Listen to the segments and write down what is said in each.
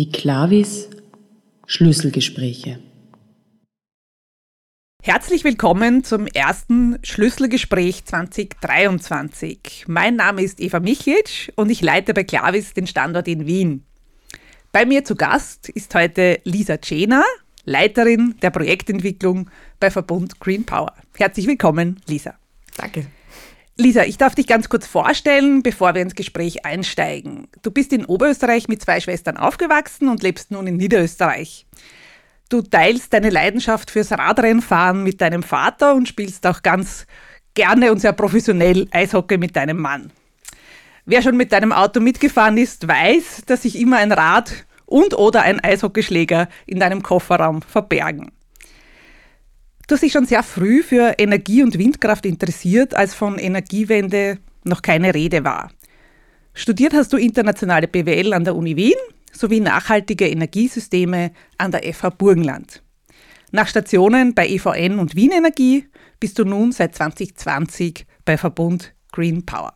Die Clavis Schlüsselgespräche. Herzlich willkommen zum ersten Schlüsselgespräch 2023. Mein Name ist Eva Michlic und ich leite bei Clavis den Standort in Wien. Bei mir zu Gast ist heute Lisa Cena, Leiterin der Projektentwicklung bei Verbund Green Power. Herzlich willkommen, Lisa. Danke. Lisa, ich darf dich ganz kurz vorstellen, bevor wir ins Gespräch einsteigen. Du bist in Oberösterreich mit zwei Schwestern aufgewachsen und lebst nun in Niederösterreich. Du teilst deine Leidenschaft fürs Radrennfahren mit deinem Vater und spielst auch ganz gerne und sehr professionell Eishockey mit deinem Mann. Wer schon mit deinem Auto mitgefahren ist, weiß, dass sich immer ein Rad und oder ein Eishockeyschläger in deinem Kofferraum verbergen. Du hast dich schon sehr früh für Energie- und Windkraft interessiert, als von Energiewende noch keine Rede war. Studiert hast du internationale BWL an der Uni Wien sowie nachhaltige Energiesysteme an der FH Burgenland. Nach Stationen bei EVN und Wien Energie bist du nun seit 2020 bei Verbund Green Power.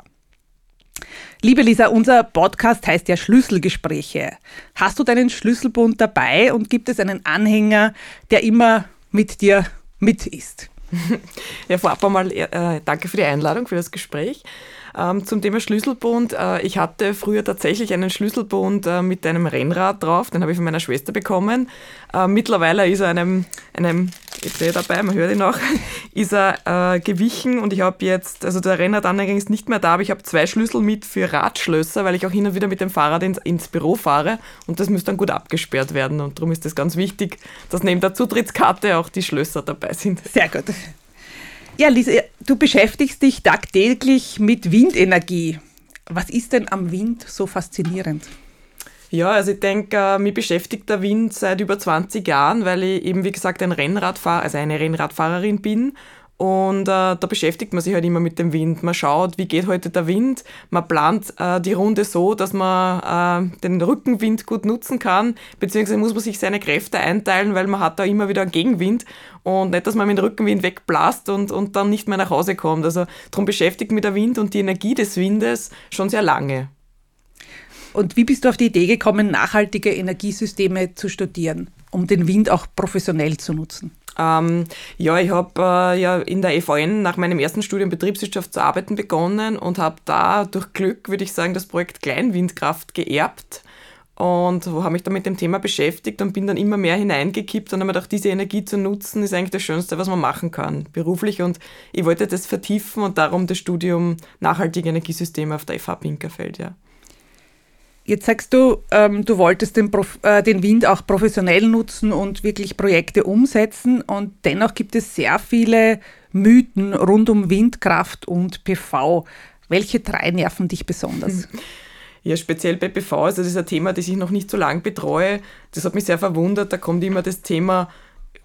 Liebe Lisa, unser Podcast heißt ja Schlüsselgespräche. Hast du deinen Schlüsselbund dabei und gibt es einen Anhänger, der immer mit dir mit ist. Ja, vorab einmal äh, danke für die Einladung, für das Gespräch. Ähm, zum Thema Schlüsselbund. Äh, ich hatte früher tatsächlich einen Schlüsselbund äh, mit einem Rennrad drauf, den habe ich von meiner Schwester bekommen. Äh, mittlerweile ist er einem, einem ich sehe dabei, man hört ihn auch, ist er äh, gewichen und ich habe jetzt, also der Rennradanhänger ist nicht mehr da, aber ich habe zwei Schlüssel mit für Radschlösser, weil ich auch hin und wieder mit dem Fahrrad ins, ins Büro fahre und das muss dann gut abgesperrt werden und darum ist es ganz wichtig, dass neben der Zutrittskarte auch die Schlösser dabei sind. Sehr gut. Ja, Lisa, du beschäftigst dich tagtäglich mit Windenergie. Was ist denn am Wind so faszinierend? Ja, also ich denke, äh, mich beschäftigt der Wind seit über 20 Jahren, weil ich eben, wie gesagt, ein Rennradfahrer, also eine Rennradfahrerin bin und äh, da beschäftigt man sich halt immer mit dem Wind. Man schaut, wie geht heute der Wind. Man plant äh, die Runde so, dass man äh, den Rückenwind gut nutzen kann. Beziehungsweise muss man sich seine Kräfte einteilen, weil man hat da immer wieder einen Gegenwind. Und nicht, dass man mit dem Rückenwind wegblasst und, und dann nicht mehr nach Hause kommt. Also darum beschäftigt mich der Wind und die Energie des Windes schon sehr lange. Und wie bist du auf die Idee gekommen, nachhaltige Energiesysteme zu studieren, um den Wind auch professionell zu nutzen? Ähm, ja, ich habe äh, ja in der EVN nach meinem ersten Studium Betriebswirtschaft zu arbeiten begonnen und habe da durch Glück, würde ich sagen, das Projekt Kleinwindkraft geerbt und habe mich dann mit dem Thema beschäftigt und bin dann immer mehr hineingekippt und habe mir gedacht, diese Energie zu nutzen, ist eigentlich das Schönste, was man machen kann, beruflich. Und ich wollte das vertiefen und darum das Studium Nachhaltige Energiesysteme auf der FH Pinkerfeld, ja. Jetzt sagst du, ähm, du wolltest den, Prof äh, den Wind auch professionell nutzen und wirklich Projekte umsetzen und dennoch gibt es sehr viele Mythen rund um Windkraft und PV. Welche drei nerven dich besonders? Ja, speziell bei PV, also das ist ein Thema, das ich noch nicht so lange betreue. Das hat mich sehr verwundert. Da kommt immer das Thema,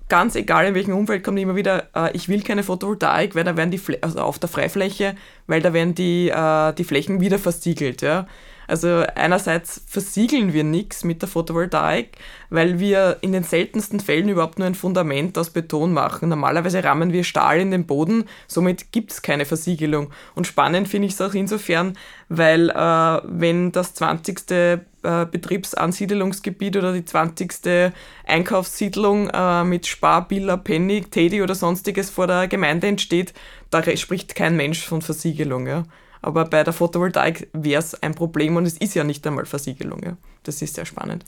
ganz egal in welchem Umfeld, kommt immer wieder, äh, ich will keine Photovoltaik, weil da werden die, Fl also auf der Freifläche, weil da werden die, äh, die Flächen wieder versiegelt. Ja. Also einerseits versiegeln wir nichts mit der Photovoltaik, weil wir in den seltensten Fällen überhaupt nur ein Fundament aus Beton machen. Normalerweise rammen wir Stahl in den Boden, somit gibt es keine Versiegelung. Und spannend finde ich es auch insofern, weil äh, wenn das 20. Äh, Betriebsansiedelungsgebiet oder die 20. Einkaufssiedlung äh, mit Spar, Billa, Penny, Teddy oder sonstiges vor der Gemeinde entsteht, da spricht kein Mensch von Versiegelung. Ja. Aber bei der Photovoltaik wäre es ein Problem und es ist ja nicht einmal Versiegelung. Ja. Das ist sehr spannend.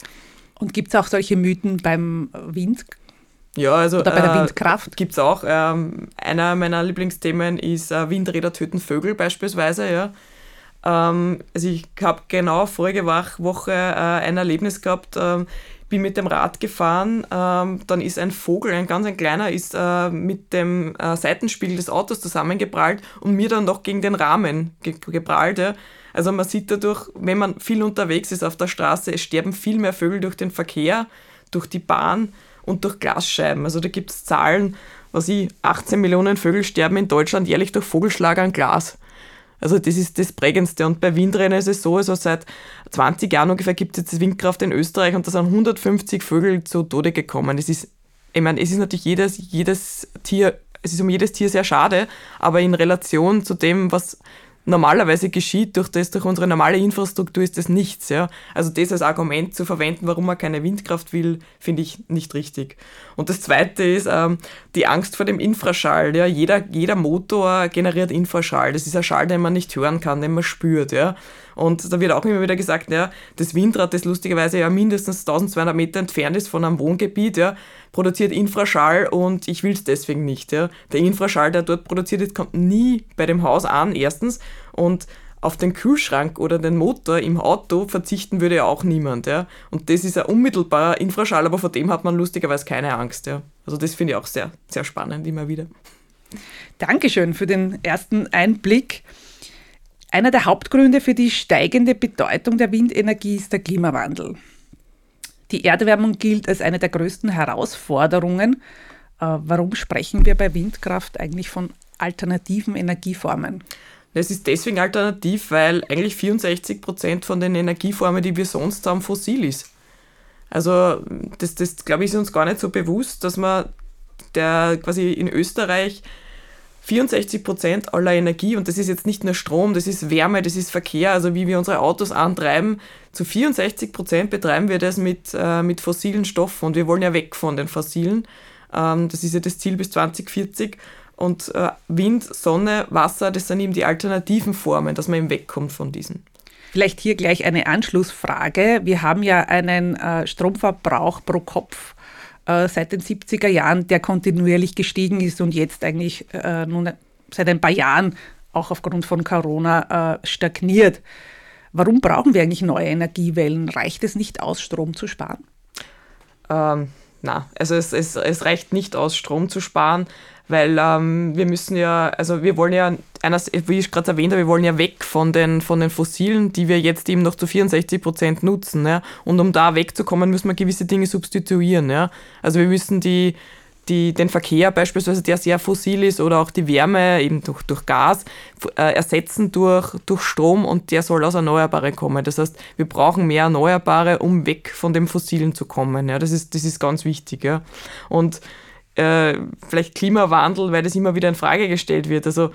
Und gibt es auch solche Mythen beim Wind? Ja, also Oder bei der äh, Windkraft? Gibt es auch. Ähm, einer meiner Lieblingsthemen ist äh, Windräder töten Vögel beispielsweise. Ja. Ähm, also ich habe genau vorige Woche äh, ein Erlebnis gehabt. Ähm, bin mit dem Rad gefahren, ähm, dann ist ein Vogel, ein ganz ein kleiner, ist äh, mit dem äh, Seitenspiegel des Autos zusammengeprallt und mir dann noch gegen den Rahmen ge geprallt. Ja. Also man sieht dadurch, wenn man viel unterwegs ist auf der Straße, es sterben viel mehr Vögel durch den Verkehr, durch die Bahn und durch Glasscheiben. Also da gibt es Zahlen, was ich, 18 Millionen Vögel sterben in Deutschland jährlich durch Vogelschlag an Glas. Also das ist das Prägendste. Und bei Windrädern ist es so, also seit 20 Jahren ungefähr gibt es jetzt Windkraft in Österreich und da sind 150 Vögel zu Tode gekommen. Es ist, ich meine, es ist natürlich jedes, jedes Tier, es ist um jedes Tier sehr schade, aber in Relation zu dem, was normalerweise geschieht, durch das, durch unsere normale Infrastruktur ist das nichts. Ja? Also das als Argument zu verwenden, warum man keine Windkraft will, finde ich nicht richtig. Und das Zweite ist ähm, die Angst vor dem Infraschall. Ja? Jeder, jeder Motor generiert Infraschall. Das ist ein Schall, den man nicht hören kann, den man spürt. Ja? Und da wird auch immer wieder gesagt, ja, das Windrad, das lustigerweise ja mindestens 1200 Meter entfernt ist von einem Wohngebiet, ja, produziert Infraschall und ich will es deswegen nicht. Ja. Der Infraschall, der dort produziert wird, kommt nie bei dem Haus an, erstens. Und auf den Kühlschrank oder den Motor im Auto verzichten würde ja auch niemand. Ja. Und das ist ein unmittelbarer Infraschall, aber vor dem hat man lustigerweise keine Angst. Ja. Also das finde ich auch sehr, sehr spannend immer wieder. Dankeschön für den ersten Einblick. Einer der Hauptgründe für die steigende Bedeutung der Windenergie ist der Klimawandel. Die Erderwärmung gilt als eine der größten Herausforderungen. Äh, warum sprechen wir bei Windkraft eigentlich von alternativen Energieformen? Es ist deswegen alternativ, weil eigentlich 64 Prozent von den Energieformen, die wir sonst haben, fossil ist. Also das, das glaube ich, ist uns gar nicht so bewusst, dass man der quasi in Österreich 64 Prozent aller Energie, und das ist jetzt nicht nur Strom, das ist Wärme, das ist Verkehr, also wie wir unsere Autos antreiben, zu 64 Prozent betreiben wir das mit, äh, mit fossilen Stoffen und wir wollen ja weg von den fossilen. Ähm, das ist ja das Ziel bis 2040. Und äh, Wind, Sonne, Wasser, das sind eben die alternativen Formen, dass man eben wegkommt von diesen. Vielleicht hier gleich eine Anschlussfrage. Wir haben ja einen äh, Stromverbrauch pro Kopf äh, seit den 70er Jahren, der kontinuierlich gestiegen ist und jetzt eigentlich äh, nun seit ein paar Jahren auch aufgrund von Corona äh, stagniert. Warum brauchen wir eigentlich neue Energiewellen? Reicht es nicht aus, Strom zu sparen? Ähm, na, also es, es, es reicht nicht aus, Strom zu sparen weil ähm, wir müssen ja, also wir wollen ja, eines, wie ich gerade erwähnt habe, wir wollen ja weg von den, von den Fossilen, die wir jetzt eben noch zu 64 Prozent nutzen. Ja? Und um da wegzukommen, müssen wir gewisse Dinge substituieren. Ja? Also wir müssen die, die, den Verkehr beispielsweise, der sehr fossil ist, oder auch die Wärme eben durch, durch Gas äh, ersetzen durch, durch Strom und der soll aus Erneuerbare kommen. Das heißt, wir brauchen mehr Erneuerbare, um weg von dem Fossilen zu kommen. Ja? Das, ist, das ist ganz wichtig. Ja? Und äh, vielleicht Klimawandel, weil das immer wieder in Frage gestellt wird. Also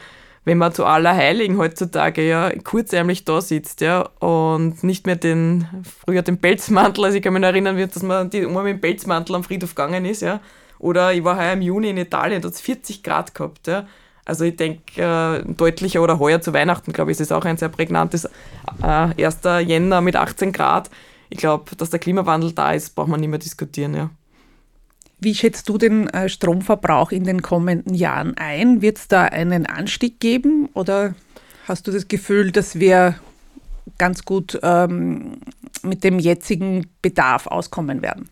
wenn man zu aller Heiligen heutzutage ja kurzärmlich da sitzt, ja, und nicht mehr den, früher den Pelzmantel, also ich kann mich erinnern, dass man die Oma mit dem Pelzmantel am Friedhof gegangen ist, ja. Oder ich war heuer im Juni in Italien, da hat es 40 Grad gehabt, ja. Also ich denke, äh, deutlicher oder heuer zu Weihnachten, glaube ich, ist es auch ein sehr prägnantes äh, 1. Jänner mit 18 Grad. Ich glaube, dass der Klimawandel da ist, braucht man nicht mehr diskutieren, ja. Wie schätzt du den äh, Stromverbrauch in den kommenden Jahren ein? Wird es da einen Anstieg geben oder hast du das Gefühl, dass wir ganz gut ähm, mit dem jetzigen Bedarf auskommen werden?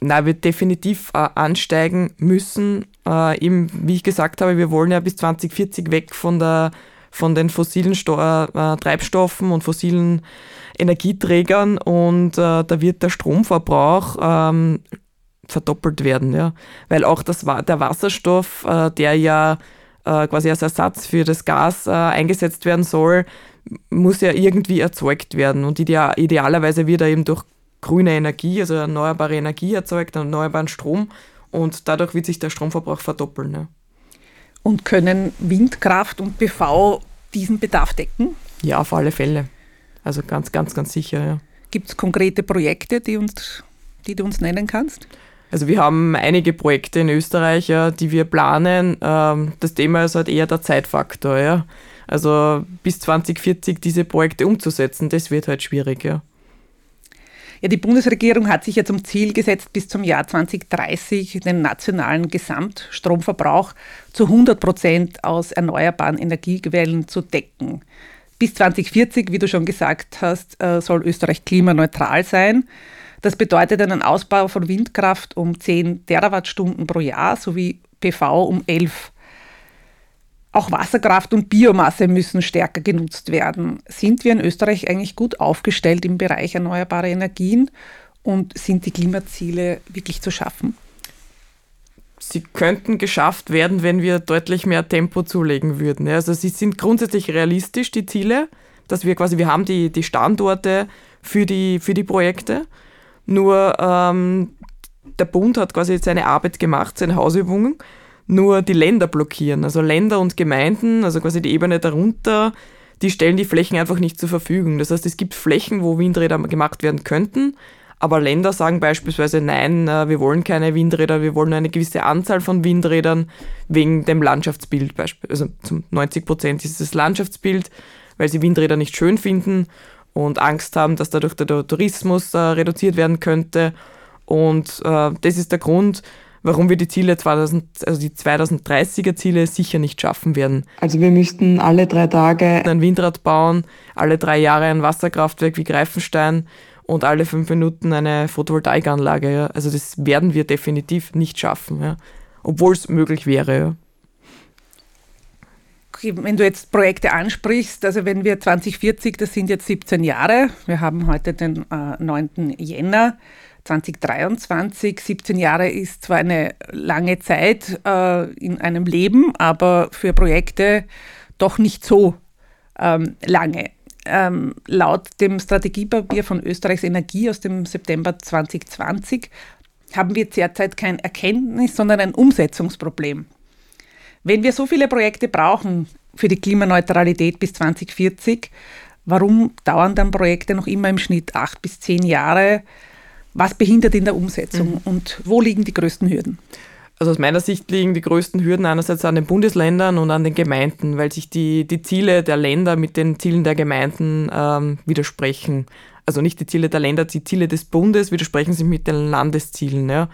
Na, wird definitiv äh, ansteigen müssen. Äh, eben, wie ich gesagt habe, wir wollen ja bis 2040 weg von, der, von den fossilen Sto äh, Treibstoffen und fossilen Energieträgern und äh, da wird der Stromverbrauch ähm, verdoppelt werden, ja. Weil auch das, der Wasserstoff, äh, der ja äh, quasi als Ersatz für das Gas äh, eingesetzt werden soll, muss ja irgendwie erzeugt werden. Und ideal, idealerweise wird er eben durch grüne Energie, also erneuerbare Energie erzeugt, erneuerbaren Strom. Und dadurch wird sich der Stromverbrauch verdoppeln. Ja. Und können Windkraft und PV diesen Bedarf decken? Ja, auf alle Fälle. Also ganz, ganz, ganz sicher, ja. Gibt es konkrete Projekte, die, uns, die du uns nennen kannst? Also wir haben einige Projekte in Österreich, ja, die wir planen. Ähm, das Thema ist halt eher der Zeitfaktor. Ja. Also bis 2040 diese Projekte umzusetzen, das wird halt schwierig. Ja. Ja, die Bundesregierung hat sich ja zum Ziel gesetzt, bis zum Jahr 2030 den nationalen Gesamtstromverbrauch zu 100 Prozent aus erneuerbaren Energiequellen zu decken. Bis 2040, wie du schon gesagt hast, äh, soll Österreich klimaneutral sein. Das bedeutet einen Ausbau von Windkraft um 10 Terawattstunden pro Jahr sowie PV um 11. Auch Wasserkraft und Biomasse müssen stärker genutzt werden. Sind wir in Österreich eigentlich gut aufgestellt im Bereich erneuerbare Energien und sind die Klimaziele wirklich zu schaffen? Sie könnten geschafft werden, wenn wir deutlich mehr Tempo zulegen würden. Also sie sind grundsätzlich realistisch, die Ziele, dass wir quasi, wir haben die, die Standorte für die, für die Projekte nur ähm, der Bund hat quasi seine Arbeit gemacht, seine Hausübungen, nur die Länder blockieren. Also Länder und Gemeinden, also quasi die Ebene darunter, die stellen die Flächen einfach nicht zur Verfügung. Das heißt, es gibt Flächen, wo Windräder gemacht werden könnten, aber Länder sagen beispielsweise, nein, äh, wir wollen keine Windräder, wir wollen eine gewisse Anzahl von Windrädern wegen dem Landschaftsbild. Also zum 90 Prozent ist es das Landschaftsbild, weil sie Windräder nicht schön finden und Angst haben, dass dadurch der Tourismus äh, reduziert werden könnte. Und äh, das ist der Grund, warum wir die Ziele 2000, also die 2030er Ziele sicher nicht schaffen werden. Also wir müssten alle drei Tage ein Windrad bauen, alle drei Jahre ein Wasserkraftwerk wie Greifenstein und alle fünf Minuten eine Photovoltaikanlage. Ja. Also das werden wir definitiv nicht schaffen, ja. obwohl es möglich wäre. Ja. Wenn du jetzt Projekte ansprichst, also wenn wir 2040, das sind jetzt 17 Jahre, wir haben heute den äh, 9. Jänner, 2023. 17 Jahre ist zwar eine lange Zeit äh, in einem Leben, aber für Projekte doch nicht so ähm, lange. Ähm, laut dem Strategiepapier von Österreichs Energie aus dem September 2020 haben wir derzeit kein Erkenntnis, sondern ein Umsetzungsproblem. Wenn wir so viele Projekte brauchen für die Klimaneutralität bis 2040, warum dauern dann Projekte noch immer im Schnitt acht bis zehn Jahre? Was behindert in der Umsetzung mhm. und wo liegen die größten Hürden? Also aus meiner Sicht liegen die größten Hürden einerseits an den Bundesländern und an den Gemeinden, weil sich die, die Ziele der Länder mit den Zielen der Gemeinden ähm, widersprechen. Also nicht die Ziele der Länder, die Ziele des Bundes widersprechen sich mit den Landeszielen. Ja.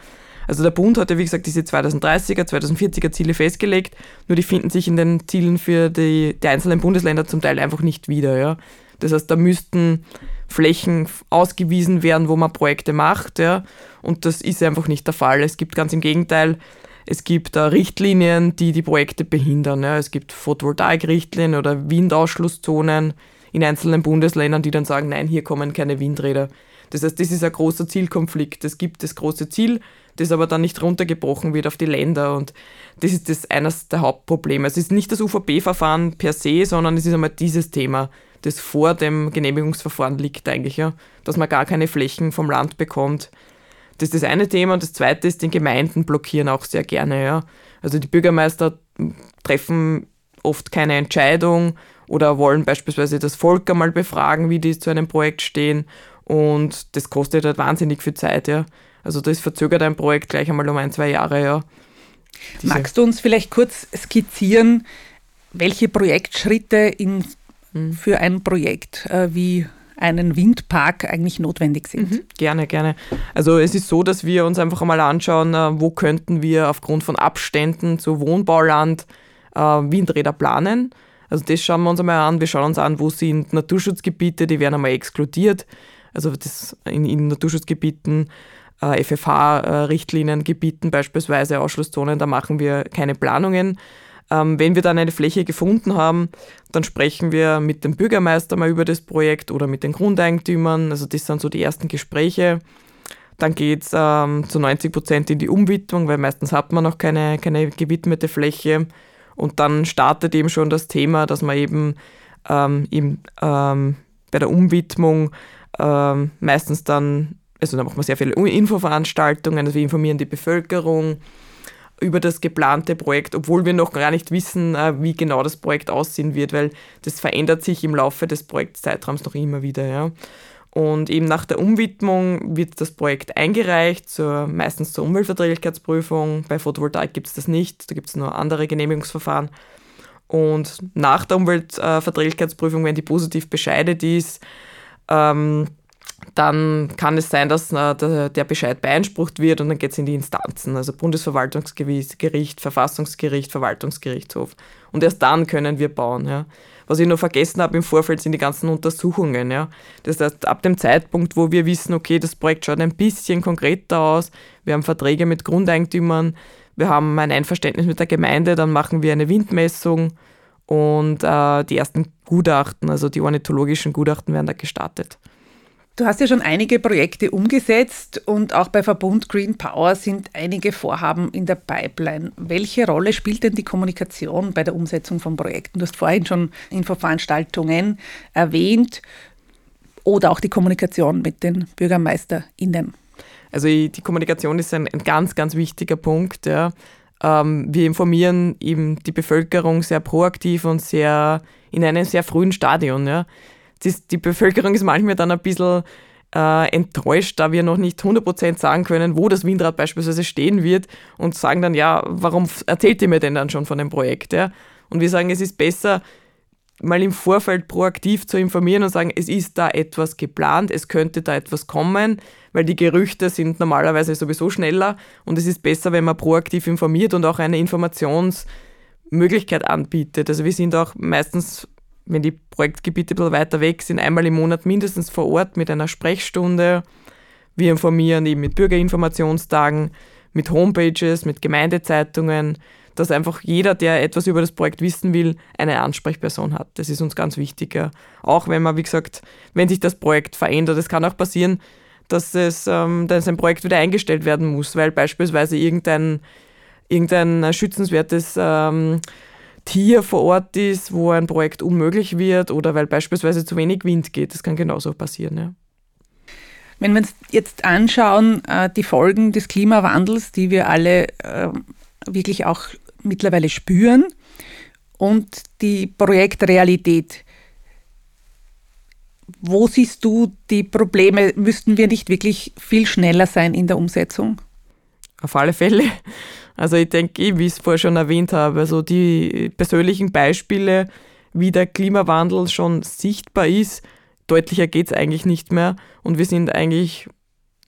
Also der Bund hat ja, wie gesagt, diese 2030er, 2040er Ziele festgelegt, nur die finden sich in den Zielen für die, die einzelnen Bundesländer zum Teil einfach nicht wieder. Ja. Das heißt, da müssten Flächen ausgewiesen werden, wo man Projekte macht. Ja. Und das ist einfach nicht der Fall. Es gibt ganz im Gegenteil, es gibt uh, Richtlinien, die die Projekte behindern. Ja. Es gibt Photovoltaik-Richtlinien oder Windausschlusszonen in einzelnen Bundesländern, die dann sagen, nein, hier kommen keine Windräder. Das heißt, das ist ein großer Zielkonflikt. Es gibt das große Ziel, das aber dann nicht runtergebrochen wird auf die Länder. Und das ist das eines der Hauptprobleme. Es ist nicht das UVP-Verfahren per se, sondern es ist einmal dieses Thema das vor dem Genehmigungsverfahren liegt eigentlich, ja, dass man gar keine Flächen vom Land bekommt. Das ist das eine Thema und das zweite ist, den Gemeinden blockieren auch sehr gerne, ja. Also die Bürgermeister treffen oft keine Entscheidung oder wollen beispielsweise das Volk einmal befragen, wie die zu einem Projekt stehen und das kostet halt wahnsinnig viel Zeit, ja. Also das verzögert ein Projekt gleich einmal um ein, zwei Jahre, ja. Diese Magst du uns vielleicht kurz skizzieren, welche Projektschritte in Mhm. für ein Projekt äh, wie einen Windpark eigentlich notwendig sind. Mhm. Gerne, gerne. Also es ist so, dass wir uns einfach einmal anschauen, äh, wo könnten wir aufgrund von Abständen zu Wohnbauland äh, Windräder planen. Also das schauen wir uns einmal an. Wir schauen uns an, wo sind Naturschutzgebiete, die werden einmal exkludiert. Also das in, in Naturschutzgebieten, äh, FFH-Richtliniengebieten beispielsweise, Ausschlusszonen, da machen wir keine Planungen. Ähm, wenn wir dann eine Fläche gefunden haben, dann sprechen wir mit dem Bürgermeister mal über das Projekt oder mit den Grundeigentümern. Also das sind so die ersten Gespräche. Dann geht es ähm, zu 90 Prozent in die Umwidmung, weil meistens hat man noch keine, keine gewidmete Fläche. Und dann startet eben schon das Thema, dass man eben, ähm, eben ähm, bei der Umwidmung ähm, meistens dann, also da machen wir sehr viele Infoveranstaltungen, also wir informieren die Bevölkerung, über das geplante Projekt, obwohl wir noch gar nicht wissen, äh, wie genau das Projekt aussehen wird, weil das verändert sich im Laufe des Projektzeitraums noch immer wieder. Ja. Und eben nach der Umwidmung wird das Projekt eingereicht, zur, meistens zur Umweltverträglichkeitsprüfung. Bei Photovoltaik gibt es das nicht, da gibt es nur andere Genehmigungsverfahren. Und nach der Umweltverträglichkeitsprüfung, wenn die positiv bescheidet ist, ähm, dann kann es sein, dass äh, der, Bescheid beeinsprucht wird und dann geht es in die Instanzen, also Bundesverwaltungsgericht, Verfassungsgericht, Verwaltungsgerichtshof. Und erst dann können wir bauen. Ja. Was ich noch vergessen habe im Vorfeld sind die ganzen Untersuchungen. Ja. Das heißt, ab dem Zeitpunkt, wo wir wissen, okay, das Projekt schaut ein bisschen konkreter aus, wir haben Verträge mit Grundeigentümern, wir haben ein Einverständnis mit der Gemeinde, dann machen wir eine Windmessung und äh, die ersten Gutachten, also die ornithologischen Gutachten werden da gestartet. Du hast ja schon einige Projekte umgesetzt und auch bei Verbund Green Power sind einige Vorhaben in der Pipeline. Welche Rolle spielt denn die Kommunikation bei der Umsetzung von Projekten? Du hast vorhin schon Infoveranstaltungen erwähnt oder auch die Kommunikation mit den BürgermeisterInnen. Also die Kommunikation ist ein, ein ganz, ganz wichtiger Punkt. Ja. ähm, wir informieren eben die Bevölkerung sehr proaktiv und sehr in einem sehr frühen Stadion. Ja. Das, die Bevölkerung ist manchmal dann ein bisschen äh, enttäuscht, da wir noch nicht 100% sagen können, wo das Windrad beispielsweise stehen wird und sagen dann, ja, warum erzählt ihr mir denn dann schon von dem Projekt? Ja? Und wir sagen, es ist besser, mal im Vorfeld proaktiv zu informieren und sagen, es ist da etwas geplant, es könnte da etwas kommen, weil die Gerüchte sind normalerweise sowieso schneller und es ist besser, wenn man proaktiv informiert und auch eine Informationsmöglichkeit anbietet. Also wir sind auch meistens wenn die Projektgebiete ein bisschen weiter weg sind, einmal im Monat mindestens vor Ort mit einer Sprechstunde. Wir informieren eben mit Bürgerinformationstagen, mit Homepages, mit Gemeindezeitungen, dass einfach jeder, der etwas über das Projekt wissen will, eine Ansprechperson hat. Das ist uns ganz wichtig. Auch wenn man, wie gesagt, wenn sich das Projekt verändert, es kann auch passieren, dass, es, ähm, dass ein Projekt wieder eingestellt werden muss, weil beispielsweise irgendein, irgendein schützenswertes ähm, Tier vor Ort ist, wo ein Projekt unmöglich wird oder weil beispielsweise zu wenig Wind geht. Das kann genauso passieren. Ja. Wenn wir uns jetzt anschauen, äh, die Folgen des Klimawandels, die wir alle äh, wirklich auch mittlerweile spüren und die Projektrealität. Wo siehst du die Probleme? Müssten wir nicht wirklich viel schneller sein in der Umsetzung? Auf alle Fälle. Also ich denke, wie ich es vorher schon erwähnt habe, also die persönlichen Beispiele, wie der Klimawandel schon sichtbar ist, deutlicher geht es eigentlich nicht mehr. Und wir sind eigentlich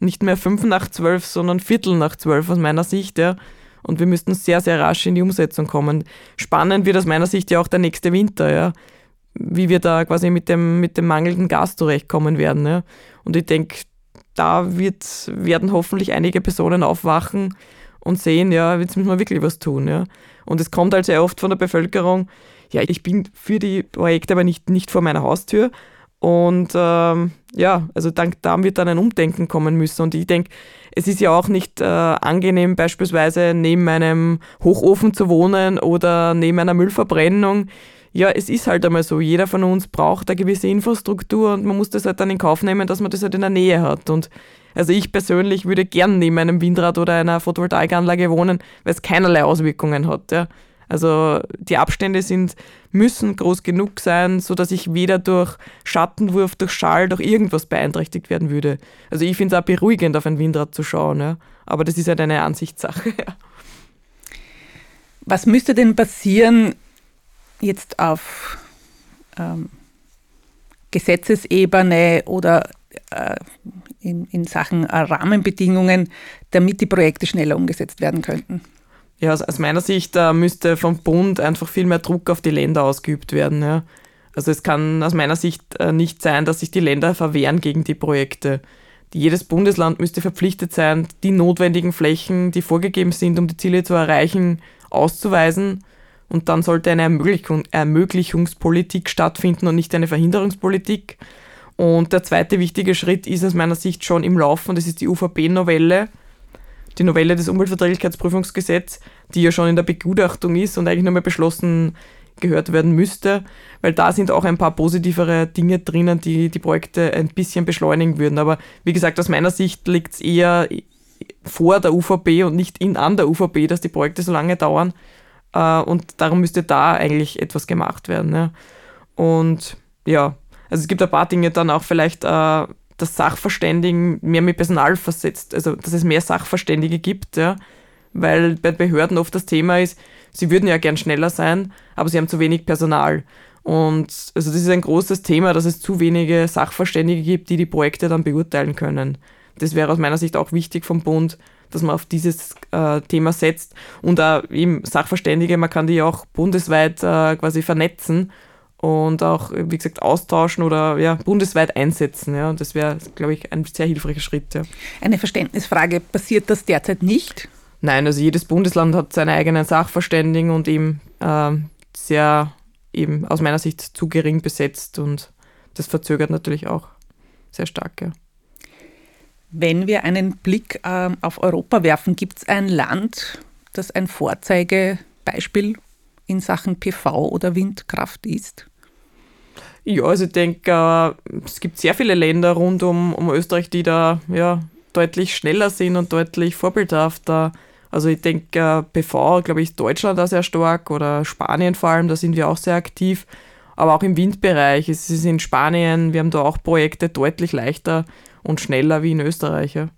nicht mehr fünf nach zwölf, sondern Viertel nach zwölf aus meiner Sicht. Ja. Und wir müssten sehr, sehr rasch in die Umsetzung kommen. Spannend wird aus meiner Sicht ja auch der nächste Winter, ja. Wie wir da quasi mit dem, mit dem mangelnden Gas zurechtkommen werden. Ja. Und ich denke, da wird, werden hoffentlich einige Personen aufwachen und sehen, ja, jetzt müssen wir wirklich was tun. Ja. Und es kommt halt sehr oft von der Bevölkerung, ja, ich bin für die Projekte, aber nicht, nicht vor meiner Haustür. Und ähm, ja, also dank da wird dann ein Umdenken kommen müssen. Und ich denke, es ist ja auch nicht äh, angenehm, beispielsweise neben einem Hochofen zu wohnen oder neben einer Müllverbrennung. Ja, es ist halt einmal so. Jeder von uns braucht eine gewisse Infrastruktur und man muss das halt dann in Kauf nehmen, dass man das halt in der Nähe hat. Und also ich persönlich würde gern neben einem Windrad oder einer Photovoltaikanlage wohnen, weil es keinerlei Auswirkungen hat. Ja. Also die Abstände sind, müssen groß genug sein, sodass ich weder durch Schattenwurf, durch Schall, durch irgendwas beeinträchtigt werden würde. Also ich finde es auch beruhigend, auf ein Windrad zu schauen. Ja. Aber das ist halt eine Ansichtssache. Ja. Was müsste denn passieren jetzt auf ähm, Gesetzesebene oder äh, in, in Sachen Rahmenbedingungen, damit die Projekte schneller umgesetzt werden könnten? Ja, aus meiner Sicht äh, müsste vom Bund einfach viel mehr Druck auf die Länder ausgeübt werden. Ja. Also es kann aus meiner Sicht äh, nicht sein, dass sich die Länder verwehren gegen die Projekte. Jedes Bundesland müsste verpflichtet sein, die notwendigen Flächen, die vorgegeben sind, um die Ziele zu erreichen, auszuweisen. Und dann sollte eine Ermöglichung, Ermöglichungspolitik stattfinden und nicht eine Verhinderungspolitik. Und der zweite wichtige Schritt ist aus meiner Sicht schon im Laufen, das ist die UVP-Novelle, die Novelle des Umweltverträglichkeitsprüfungsgesetzes, die ja schon in der Begutachtung ist und eigentlich nochmal beschlossen gehört werden müsste, weil da sind auch ein paar positivere Dinge drinnen, die die Projekte ein bisschen beschleunigen würden. Aber wie gesagt, aus meiner Sicht liegt es eher vor der UVP und nicht in, an der UVP, dass die Projekte so lange dauern. Äh, und darum müsste da eigentlich etwas gemacht werden. Und ja, also es gibt ein paar Dinge dann auch vielleicht, äh, dass Sachverständigen mehr mit Personal versetzt, also dass es mehr Sachverständige gibt, ja, weil bei Behörden oft das Thema ist, sie würden ja gern schneller sein, aber sie haben zu wenig Personal. Und also das ist ein großes Thema, dass es zu wenige Sachverständige gibt, die die Projekte dann beurteilen können. Das wäre aus meiner Sicht auch wichtig vom Bund, dass man auf dieses äh, Thema setzt. Und auch eben Sachverständige, man kann die auch bundesweit äh, quasi vernetzen und auch, wie gesagt, austauschen oder ja, bundesweit einsetzen. Ja. Und das wäre, glaube ich, ein sehr hilfreicher Schritt. Ja. Eine Verständnisfrage, passiert das derzeit nicht? Nein, also jedes Bundesland hat seine eigenen Sachverständigen und eben äh, sehr, eben aus meiner Sicht zu gering besetzt und das verzögert natürlich auch sehr stark. Ja. Wenn wir einen Blick äh, auf Europa werfen, gibt es ein Land, das ein Vorzeigebeispiel in Sachen PV oder Windkraft ist? Ja, also ich denke, äh, es gibt sehr viele Länder rund um, um Österreich, die da ja, deutlich schneller sind und deutlich vorbildhafter Also ich denke, äh, PV, glaube ich, Deutschland da sehr stark oder Spanien vor allem, da sind wir auch sehr aktiv. Aber auch im Windbereich, es ist in Spanien, wir haben da auch Projekte deutlich leichter und schneller wie in Österreich. Ja.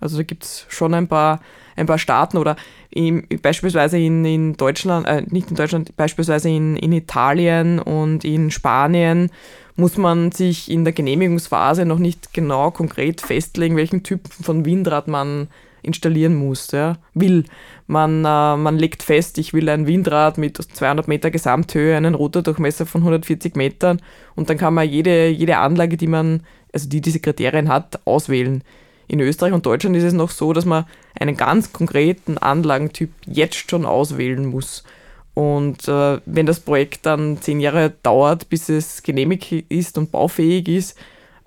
Also da gibt es schon ein paar, ein paar Staaten oder im, beispielsweise in, in Deutschland, äh, nicht in Deutschland, beispielsweise in, in Italien und in Spanien muss man sich in der Genehmigungsphase noch nicht genau konkret festlegen, welchen Typ von Windrad man installieren muss, ja, will. Man, äh, man legt fest, ich will ein Windrad mit 200 Meter Gesamthöhe, einen Rotordurchmesser von 140 Metern und dann kann man jede, jede Anlage, die man, also die diese Kriterien hat, auswählen. In Österreich und Deutschland ist es noch so, dass man einen ganz konkreten Anlagentyp jetzt schon auswählen muss. Und äh, wenn das Projekt dann zehn Jahre dauert, bis es genehmigt ist und baufähig ist,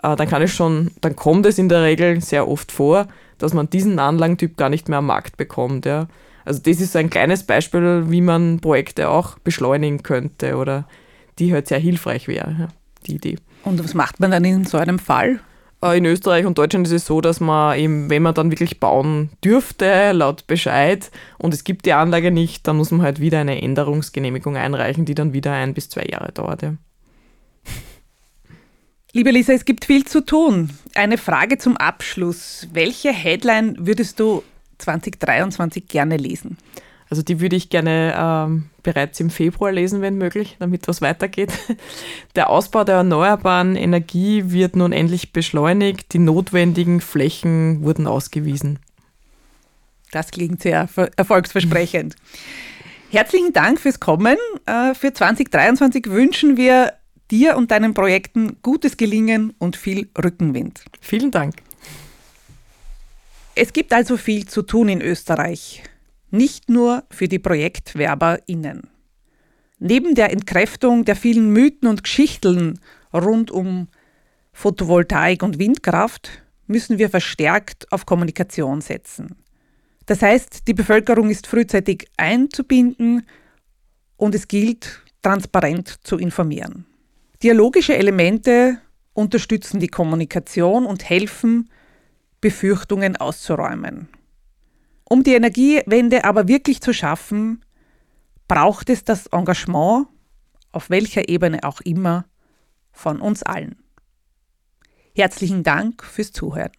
äh, dann kann es schon, dann kommt es in der Regel sehr oft vor, dass man diesen Anlagentyp gar nicht mehr am Markt bekommt. Ja. Also das ist ein kleines Beispiel, wie man Projekte auch beschleunigen könnte oder die halt sehr hilfreich wäre, ja, die Idee. Und was macht man dann in so einem Fall? Äh, in Österreich und Deutschland ist es so, dass man eben, wenn man dann wirklich bauen dürfte, laut Bescheid, und es gibt die Anlage nicht, dann muss man halt wieder eine Änderungsgenehmigung einreichen, die dann wieder ein bis zwei Jahre dauert. Ja. Liebe Lisa, es gibt viel zu tun. Eine Frage zum Abschluss. Welche Headline würdest du 2023 gerne lesen? Also die würde ich gerne ähm, bereits im Februar lesen, wenn möglich, damit was weitergeht. Der Ausbau der erneuerbaren Energie wird nun endlich beschleunigt. Die notwendigen Flächen wurden ausgewiesen. Das klingt sehr erfolgsversprechend. Herzlichen Dank fürs Kommen. Äh, für 2023 wünschen wir dir und deinen Projekten gutes Gelingen und viel Rückenwind. Vielen Dank. Es gibt also viel zu tun in Österreich nicht nur für die ProjektwerberInnen. Neben der Entkräftung der vielen Mythen und Geschichten rund um Photovoltaik und Windkraft müssen wir verstärkt auf Kommunikation setzen. Das heißt, die Bevölkerung ist frühzeitig einzubinden und es gilt, transparent zu informieren. Dialogische Elemente unterstützen die Kommunikation und helfen, Befürchtungen auszuräumen. Um die Energiewende aber wirklich zu schaffen, braucht es das Engagement, auf welcher Ebene auch immer, von uns allen. Herzlichen Dank fürs Zuhören.